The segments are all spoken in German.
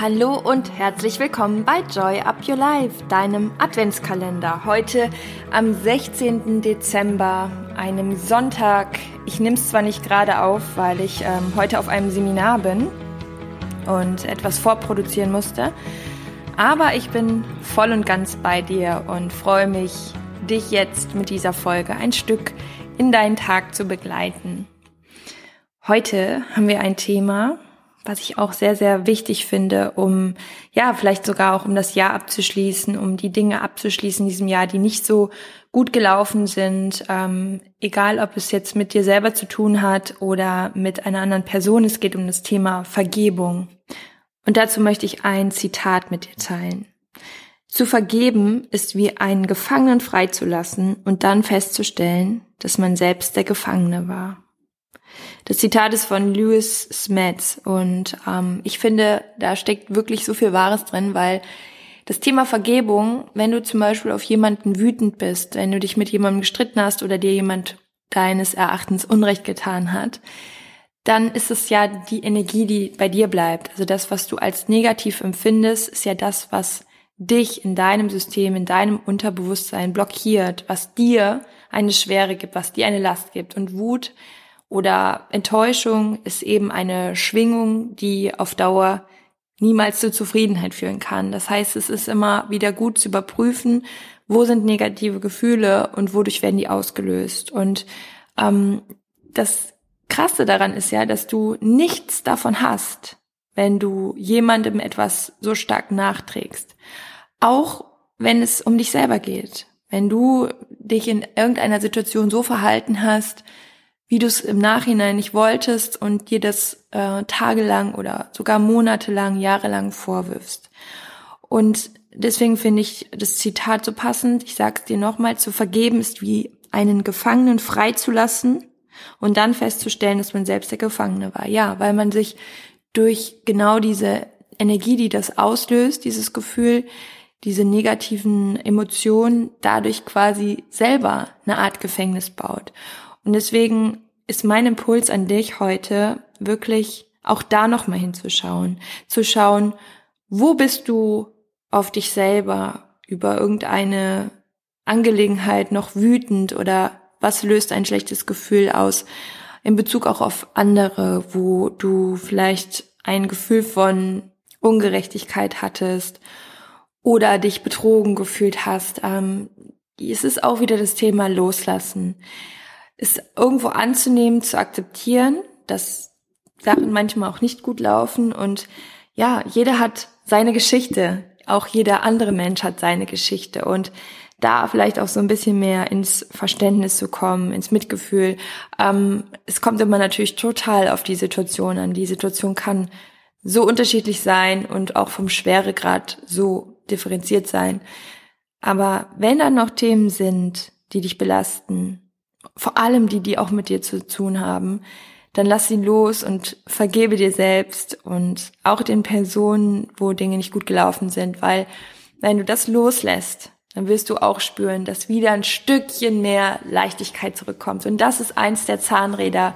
Hallo und herzlich willkommen bei Joy Up Your Life, deinem Adventskalender. Heute am 16. Dezember, einem Sonntag. Ich nehme es zwar nicht gerade auf, weil ich ähm, heute auf einem Seminar bin und etwas vorproduzieren musste, aber ich bin voll und ganz bei dir und freue mich, dich jetzt mit dieser Folge ein Stück in deinen Tag zu begleiten. Heute haben wir ein Thema, was ich auch sehr, sehr wichtig finde, um, ja, vielleicht sogar auch um das Jahr abzuschließen, um die Dinge abzuschließen in diesem Jahr, die nicht so gut gelaufen sind, ähm, egal ob es jetzt mit dir selber zu tun hat oder mit einer anderen Person, es geht um das Thema Vergebung. Und dazu möchte ich ein Zitat mit dir teilen. Zu vergeben ist wie einen Gefangenen freizulassen und dann festzustellen, dass man selbst der Gefangene war. Das Zitat ist von Lewis Smets und ähm, ich finde, da steckt wirklich so viel Wahres drin, weil das Thema Vergebung, wenn du zum Beispiel auf jemanden wütend bist, wenn du dich mit jemandem gestritten hast oder dir jemand deines Erachtens Unrecht getan hat, dann ist es ja die Energie, die bei dir bleibt. Also das, was du als negativ empfindest, ist ja das, was dich in deinem System, in deinem Unterbewusstsein blockiert, was dir eine Schwere gibt, was dir eine Last gibt. Und Wut oder Enttäuschung ist eben eine Schwingung, die auf Dauer niemals zur Zufriedenheit führen kann. Das heißt, es ist immer wieder gut zu überprüfen, wo sind negative Gefühle und wodurch werden die ausgelöst. Und ähm, das Krasse daran ist ja, dass du nichts davon hast, wenn du jemandem etwas so stark nachträgst. Auch wenn es um dich selber geht. Wenn du dich in irgendeiner Situation so verhalten hast, wie du es im Nachhinein nicht wolltest und dir das äh, tagelang oder sogar monatelang, jahrelang vorwirfst. Und deswegen finde ich das Zitat so passend. Ich sage es dir nochmal, zu vergeben ist wie einen Gefangenen freizulassen und dann festzustellen, dass man selbst der Gefangene war. Ja, weil man sich durch genau diese Energie, die das auslöst, dieses Gefühl, diese negativen Emotionen dadurch quasi selber eine Art Gefängnis baut. Und deswegen ist mein Impuls an dich heute wirklich auch da nochmal hinzuschauen, zu schauen, wo bist du auf dich selber über irgendeine Angelegenheit noch wütend oder was löst ein schlechtes Gefühl aus in Bezug auch auf andere, wo du vielleicht ein Gefühl von Ungerechtigkeit hattest oder dich betrogen gefühlt hast. Ähm, es ist auch wieder das Thema Loslassen ist irgendwo anzunehmen, zu akzeptieren, dass Sachen manchmal auch nicht gut laufen und ja, jeder hat seine Geschichte. Auch jeder andere Mensch hat seine Geschichte und da vielleicht auch so ein bisschen mehr ins Verständnis zu kommen, ins Mitgefühl. Ähm, es kommt immer natürlich total auf die Situation an. Die Situation kann so unterschiedlich sein und auch vom Schweregrad so differenziert sein. Aber wenn da noch Themen sind, die dich belasten, vor allem die, die auch mit dir zu tun haben, dann lass sie los und vergebe dir selbst und auch den Personen, wo Dinge nicht gut gelaufen sind, weil wenn du das loslässt, dann wirst du auch spüren, dass wieder ein Stückchen mehr Leichtigkeit zurückkommt. Und das ist eins der Zahnräder,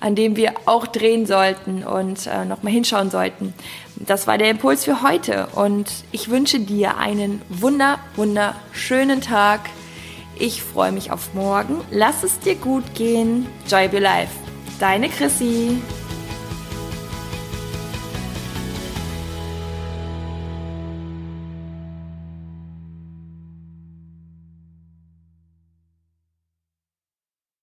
an dem wir auch drehen sollten und äh, nochmal hinschauen sollten. Das war der Impuls für heute und ich wünsche dir einen wunder, wunderschönen Tag. Ich freue mich auf morgen. Lass es dir gut gehen. Joy Be Life. Deine Chrissy.